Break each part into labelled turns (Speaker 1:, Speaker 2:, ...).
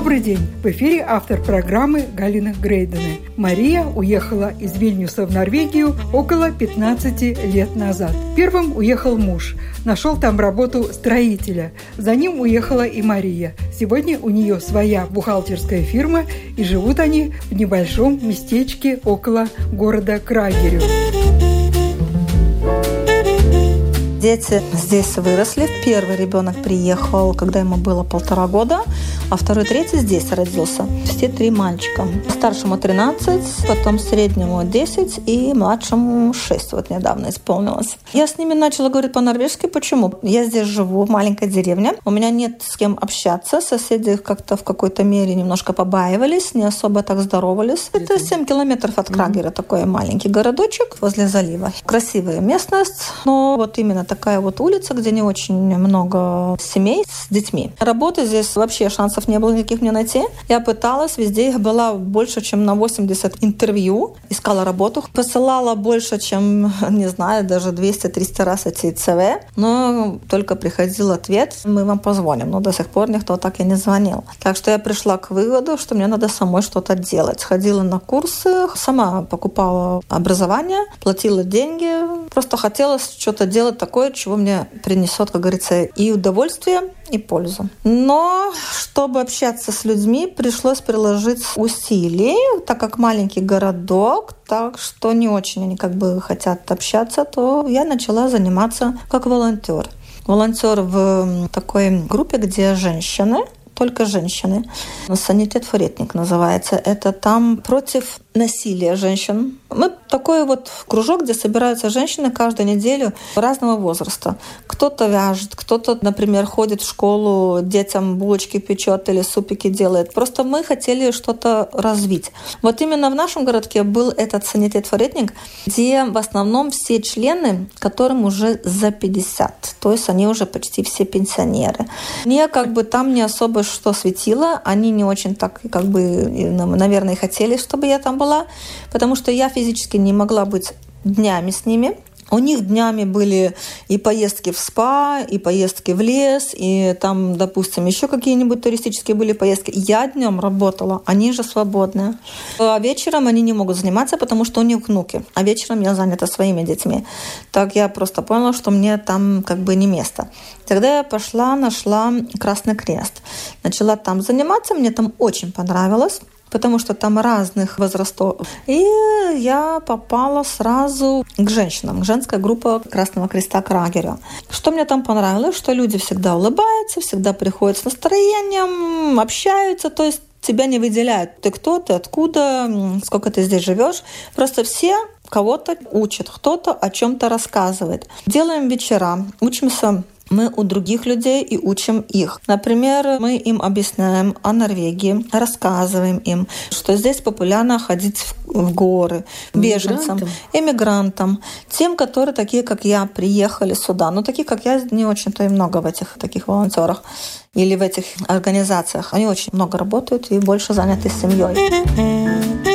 Speaker 1: Добрый день! В эфире автор программы Галина Грейдена. Мария уехала из Вильнюса в Норвегию около 15 лет назад. Первым уехал муж. Нашел там работу строителя. За ним уехала и Мария. Сегодня у нее своя бухгалтерская фирма, и живут они в небольшом местечке около города Крагерю.
Speaker 2: Дети здесь выросли. Первый ребенок приехал, когда ему было полтора года, а второй, третий здесь родился. Все три мальчика. Старшему 13, потом среднему 10 и младшему 6 вот недавно исполнилось. Я с ними начала говорить по-норвежски. Почему? Я здесь живу, в маленькой деревне. У меня нет с кем общаться. Соседи как-то в какой-то мере немножко побаивались, не особо так здоровались. Это 7 километров от Крагера, mm-hmm. такой маленький городочек возле залива. Красивая местность, но вот именно такая вот улица, где не очень много семей с детьми. Работы здесь вообще шансов не было никаких мне найти. Я пыталась, везде их было больше, чем на 80 интервью. Искала работу, посылала больше, чем, не знаю, даже 200-300 раз эти ЦВ, но только приходил ответ, мы вам позвоним. Но до сих пор никто так и не звонил. Так что я пришла к выводу, что мне надо самой что-то делать. Ходила на курсы, сама покупала образование, платила деньги, просто хотела что-то делать такое, чего мне принесет, как говорится, и удовольствие, и пользу. Но чтобы общаться с людьми, пришлось приложить усилий, так как маленький городок, так что не очень они как бы хотят общаться, то я начала заниматься как волонтер. Волонтер в такой группе, где женщины только женщины. Санитет Форетник называется. Это там против насилия женщин. Мы такой вот кружок, где собираются женщины каждую неделю разного возраста. Кто-то вяжет, кто-то, например, ходит в школу, детям булочки печет или супики делает. Просто мы хотели что-то развить. Вот именно в нашем городке был этот санитет-форетник, где в основном все члены, которым уже за 50. То есть они уже почти все пенсионеры. Мне как бы там не особо что светило. Они не очень так, как бы, наверное, хотели, чтобы я там была, потому что я физически не могла быть днями с ними. У них днями были и поездки в спа, и поездки в лес, и там, допустим, еще какие-нибудь туристические были поездки. Я днем работала, они же свободные. А вечером они не могут заниматься, потому что у них внуки. А вечером я занята своими детьми. Так я просто поняла, что мне там как бы не место. Тогда я пошла, нашла Красный Крест. Начала там заниматься, мне там очень понравилось потому что там разных возрастов. И я попала сразу к женщинам, к женской группе Красного Креста Крагера. Что мне там понравилось, что люди всегда улыбаются, всегда приходят с настроением, общаются, то есть тебя не выделяют. Ты кто, ты откуда, сколько ты здесь живешь. Просто все кого-то учат, кто-то о чем-то рассказывает. Делаем вечера, учимся мы у других людей и учим их. Например, мы им объясняем о Норвегии, рассказываем им, что здесь популярно ходить в горы беженцам, эмигрантам, тем, которые такие, как я, приехали сюда. Но такие, как я, не очень-то и много в этих таких волонтерах или в этих организациях. Они очень много работают и больше заняты семьей.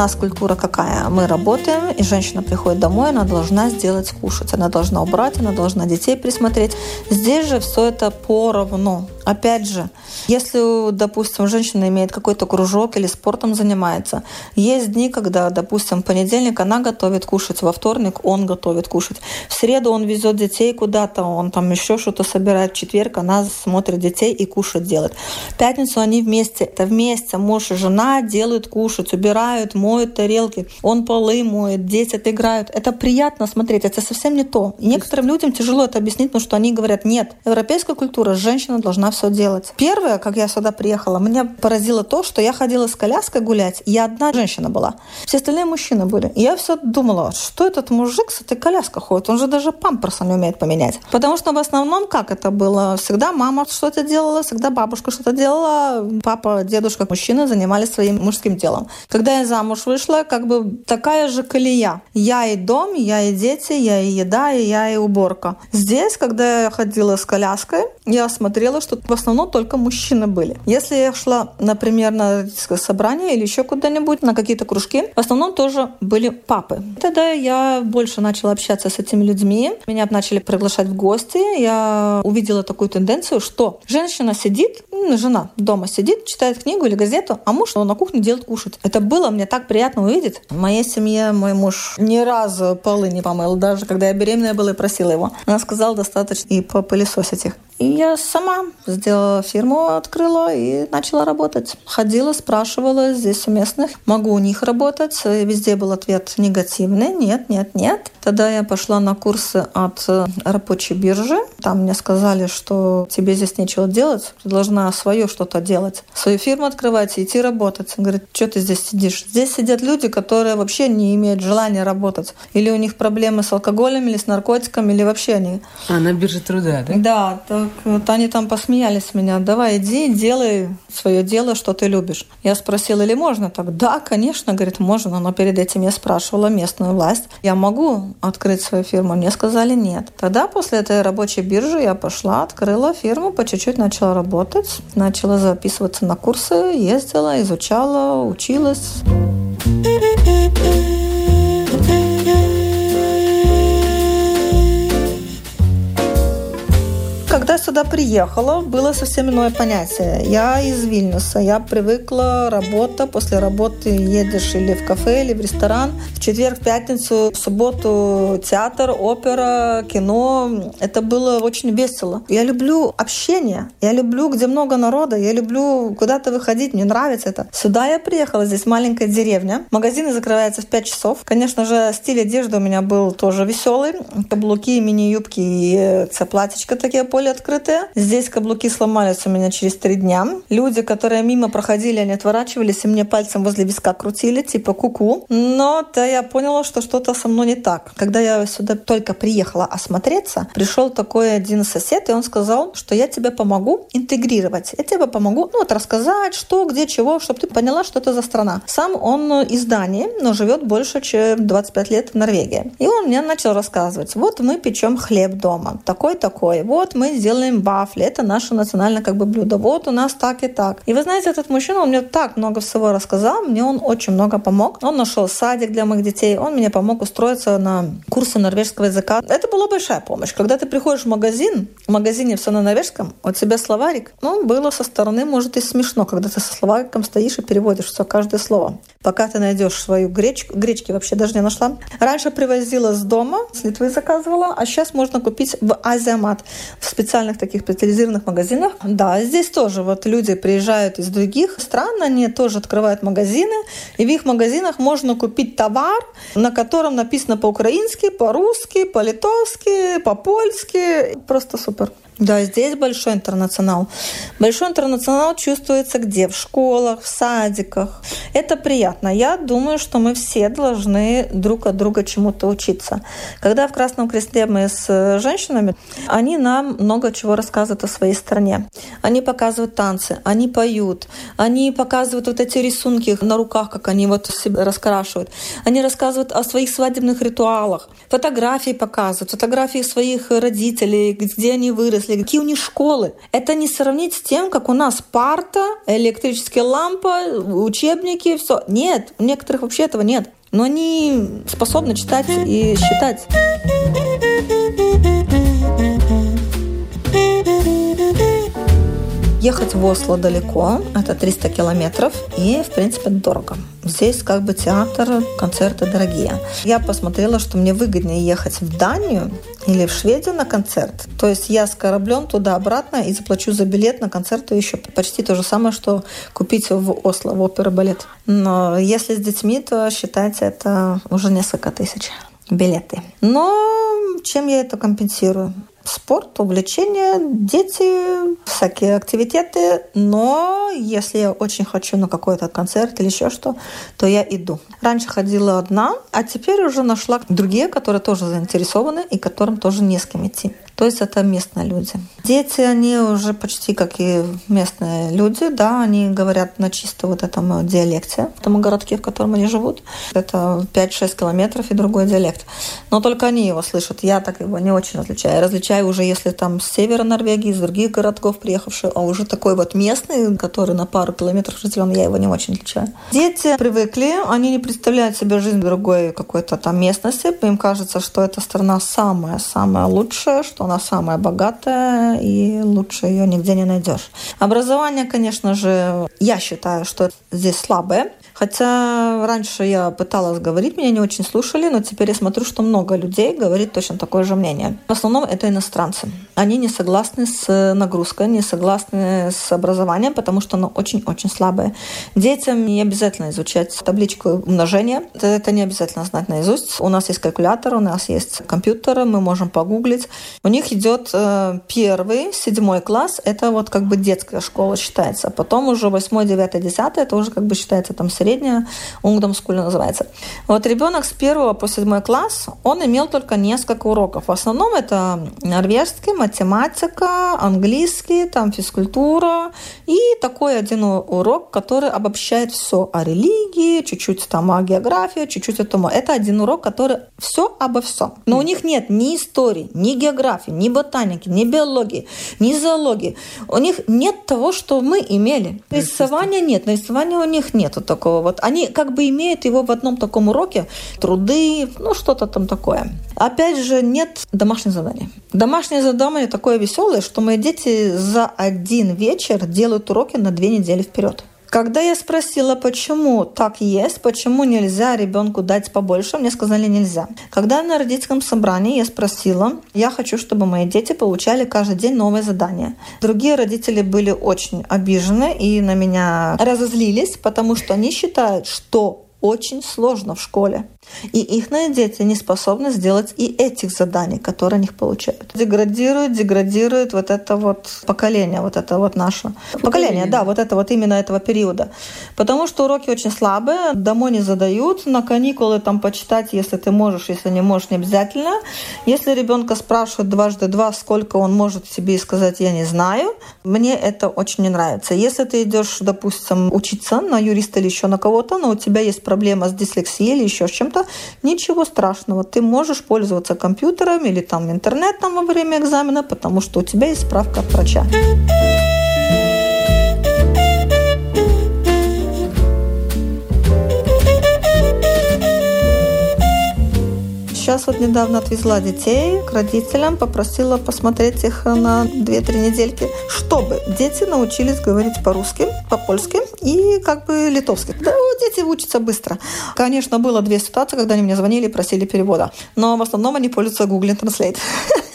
Speaker 2: Нас культура какая? Мы работаем, и женщина приходит домой, она должна сделать кушать, она должна убрать, она должна детей присмотреть. Здесь же все это поровну. Опять же, если, допустим, женщина имеет какой-то кружок или спортом занимается, есть дни, когда, допустим, в понедельник она готовит кушать, во вторник он готовит кушать, в среду он везет детей куда-то, он там еще что-то собирает, в четверг она смотрит детей и кушать делает. В пятницу они вместе, это вместе, муж и жена делают кушать, убирают, моют тарелки, он полы моет, дети отыграют. Это приятно смотреть, это совсем не то. И некоторым людям тяжело это объяснить, потому что они говорят, нет, европейская культура, женщина должна все все делать. Первое, как я сюда приехала, меня поразило то, что я ходила с коляской гулять, и одна женщина была. Все остальные мужчины были. И я все думала, что этот мужик с этой коляской ходит? Он же даже памперса не умеет поменять. Потому что в основном как это было? Всегда мама что-то делала, всегда бабушка что-то делала, папа, дедушка, мужчины занимались своим мужским делом. Когда я замуж вышла, как бы такая же колея. Я и дом, я и дети, я и еда, и я и уборка. Здесь, когда я ходила с коляской, я смотрела, что в основном только мужчины были. Если я шла, например, на собрание или еще куда-нибудь, на какие-то кружки, в основном тоже были папы. Тогда я больше начала общаться с этими людьми. Меня начали приглашать в гости. Я увидела такую тенденцию, что женщина сидит, жена дома сидит, читает книгу или газету, а муж на кухне делает кушать. Это было мне так приятно увидеть. В моей семье мой муж ни разу полы не помыл, даже когда я беременная была и просила его. Она сказала, достаточно и попылесосить их. И я сама сделала фирму, открыла и начала работать. Ходила, спрашивала здесь у местных, могу у них работать. И везде был ответ негативный. Нет, нет, нет. Тогда я пошла на курсы от рабочей биржи. Там мне сказали, что тебе здесь нечего делать, ты должна свое что-то делать. Свою фирму открывать и идти работать. Говорит, что ты здесь сидишь? Здесь сидят люди, которые вообще не имеют желания работать. Или у них проблемы с алкоголем, или с наркотиками, или вообще они...
Speaker 3: А, на бирже труда, да?
Speaker 2: Да, они там посмеялись меня. Давай, иди, делай свое дело, что ты любишь. Я спросила, или можно так? Да, конечно, говорит, можно. Но перед этим я спрашивала местную власть. Я могу открыть свою фирму? Мне сказали нет. Тогда после этой рабочей биржи я пошла, открыла фирму, по чуть-чуть начала работать. Начала записываться на курсы, ездила, изучала, училась. Когда сюда приехала, было совсем иное понятие. Я из Вильнюса, я привыкла работа, после работы едешь или в кафе, или в ресторан. В четверг, в пятницу, в субботу театр, опера, кино. Это было очень весело. Я люблю общение, я люблю, где много народа, я люблю куда-то выходить, мне нравится это. Сюда я приехала, здесь маленькая деревня. Магазины закрываются в 5 часов. Конечно же, стиль одежды у меня был тоже веселый. Каблуки, мини-юбки и платьечко такие поле открытые. Здесь каблуки сломались у меня через три дня. Люди, которые мимо проходили, они отворачивались и мне пальцем возле виска крутили, типа куку. Но то я поняла, что что-то со мной не так. Когда я сюда только приехала осмотреться, пришел такой один сосед, и он сказал, что я тебе помогу интегрировать. Я тебе помогу, ну вот рассказать, что, где, чего, чтобы ты поняла, что это за страна. Сам он из Дании, но живет больше, чем 25 лет в Норвегии. И он мне начал рассказывать, вот мы печем хлеб дома, такой-такой, вот мы делаем бафли, это наше национальное как бы блюдо. Вот у нас так и так. И вы знаете, этот мужчина, он мне так много всего рассказал, мне он очень много помог. Он нашел садик для моих детей, он мне помог устроиться на курсы норвежского языка. Это была большая помощь. Когда ты приходишь в магазин, в магазине все на норвежском, у тебя словарик, ну, было со стороны, может, и смешно, когда ты со словариком стоишь и переводишь все, каждое слово. Пока ты найдешь свою гречку, гречки вообще даже не нашла. Раньше привозила с дома, с Литвы заказывала, а сейчас можно купить в Азиамат, в специальных таких специализированных магазинах. Да, здесь тоже вот люди приезжают из других стран, они тоже открывают магазины, и в их магазинах можно купить товар, на котором написано по-украински, по-русски, по-литовски, по-польски. Просто супер. Да, здесь большой интернационал. Большой интернационал чувствуется где? В школах, в садиках. Это приятно. Я думаю, что мы все должны друг от друга чему-то учиться. Когда в Красном Кресте мы с женщинами, они нам много чего рассказывают о своей стране. Они показывают танцы, они поют, они показывают вот эти рисунки на руках, как они вот себя раскрашивают. Они рассказывают о своих свадебных ритуалах. Фотографии показывают, фотографии своих родителей, где они выросли, если какие у них школы. Это не сравнить с тем, как у нас парта, электрическая лампа, учебники, все. Нет, у некоторых вообще этого нет. Но они способны читать и считать. Ехать в Осло далеко, это 300 километров, и, в принципе, дорого. Здесь как бы театр, концерты дорогие. Я посмотрела, что мне выгоднее ехать в Данию или в Шведию на концерт. То есть я с кораблем туда-обратно и заплачу за билет на концерт еще почти то же самое, что купить в Осло, в опера балет. Но если с детьми, то считайте, это уже несколько тысяч билеты. Но чем я это компенсирую? Спорт, увлечения, дети, всякие активитеты. Но если я очень хочу на какой-то концерт или еще что, то я иду. Раньше ходила одна, а теперь уже нашла другие, которые тоже заинтересованы и которым тоже не с кем идти. То есть это местные люди. Дети, они уже почти как и местные люди, да, они говорят на чисто вот этом диалекте, в том городке, в котором они живут. Это 5-6 километров и другой диалект. Но только они его слышат. Я так его не очень различаю. Я различаю уже, если там с севера Норвегии, из других городков приехавшие, а уже такой вот местный, который на пару километров разделен, я его не очень отличаю. Дети привыкли, они не представляют себе жизнь другой какой-то там местности. Им кажется, что эта страна самая-самая лучшая, что она самая богатая, и лучше ее нигде не найдешь. Образование, конечно же, я считаю, что здесь слабое. Хотя раньше я пыталась говорить, меня не очень слушали, но теперь я смотрю, что много людей говорит точно такое же мнение. В основном это иностранцы. Они не согласны с нагрузкой, не согласны с образованием, потому что оно очень-очень слабое. Детям не обязательно изучать табличку умножения. Это не обязательно знать наизусть. У нас есть калькулятор, у нас есть компьютер, мы можем погуглить. У них идет э, первый, седьмой класс, это вот как бы детская школа считается. Потом уже восьмой, девятый, десятый, это уже как бы считается там средний средняя, Унгдомскуля называется. Вот ребенок с первого по седьмой класс, он имел только несколько уроков. В основном это норвежский, математика, английский, там физкультура и такой один урок, который обобщает все о религии, чуть-чуть там о географии, чуть-чуть о том. Это один урок, который все обо всем. Но у них нет ни истории, ни географии, ни ботаники, ни биологии, ни зоологии. У них нет того, что мы имели. Рисования нет, рисования у них нет такого вот они как бы имеют его в одном таком уроке, труды, ну что-то там такое. Опять же, нет домашних заданий. Домашнее задание такое веселое, что мои дети за один вечер делают уроки на две недели вперед. Когда я спросила, почему так есть, почему нельзя ребенку дать побольше, мне сказали нельзя. Когда на родительском собрании я спросила, я хочу, чтобы мои дети получали каждый день новое задание. Другие родители были очень обижены и на меня разозлились, потому что они считают, что очень сложно в школе. И их дети не способны сделать и этих заданий, которые они получают. Деградирует, деградирует вот это вот поколение, вот это вот наше поколение, поколение да, вот это вот именно этого периода. Потому что уроки очень слабые, домой не задают, на каникулы там почитать, если ты можешь, если не можешь, не обязательно. Если ребенка спрашивают дважды два, сколько он может себе сказать, я не знаю, мне это очень не нравится. Если ты идешь, допустим, учиться на юриста или еще на кого-то, но у тебя есть проблема с дислексией или еще с чем-то, ничего страшного. Ты можешь пользоваться компьютером или там интернетом во время экзамена, потому что у тебя есть справка от врача. Вот недавно отвезла детей к родителям, попросила посмотреть их на 2-3 недельки, чтобы дети научились говорить по-русски, по-польски и как бы литовски. Да, дети учатся быстро. Конечно, было две ситуации, когда они мне звонили и просили перевода, но в основном они пользуются Google Translate.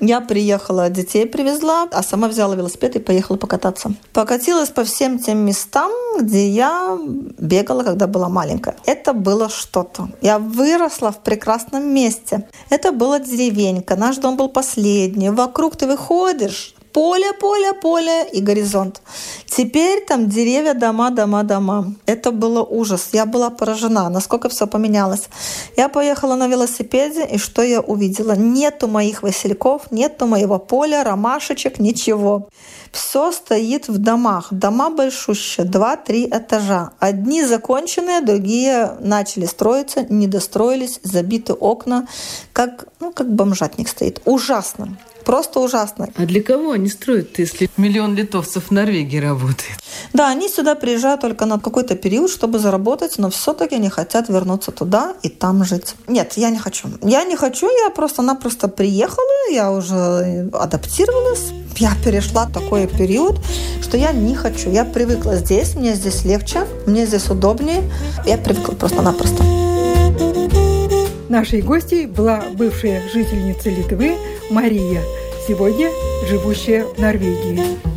Speaker 2: Я приехала, детей привезла, а сама взяла велосипед и поехала покататься. Покатилась по всем тем местам, где я бегала, когда была маленькая. Это было что-то. Я выросла в прекрасном месте. Это была деревенька, наш дом был последний. Вокруг ты выходишь, поле, поле, поле и горизонт. Теперь там деревья, дома, дома, дома. Это было ужас. Я была поражена, насколько все поменялось. Я поехала на велосипеде, и что я увидела? Нету моих васильков, нету моего поля, ромашечек, ничего. Все стоит в домах. Дома большущие, два-три этажа. Одни законченные, другие начали строиться, не достроились, забиты окна, как, ну, как бомжатник стоит. Ужасно. Просто ужасно.
Speaker 3: А для кого они строят, если миллион литовцев в Норвегии работает?
Speaker 2: Да, они сюда приезжают только на какой-то период, чтобы заработать, но все-таки они хотят вернуться туда и там жить. Нет, я не хочу. Я не хочу, я просто-напросто приехала, я уже адаптировалась, я перешла такой период, что я не хочу. Я привыкла здесь, мне здесь легче, мне здесь удобнее. Я привыкла просто-напросто.
Speaker 1: Нашей гостьей была бывшая жительница Литвы Мария, сегодня живущая в Норвегии.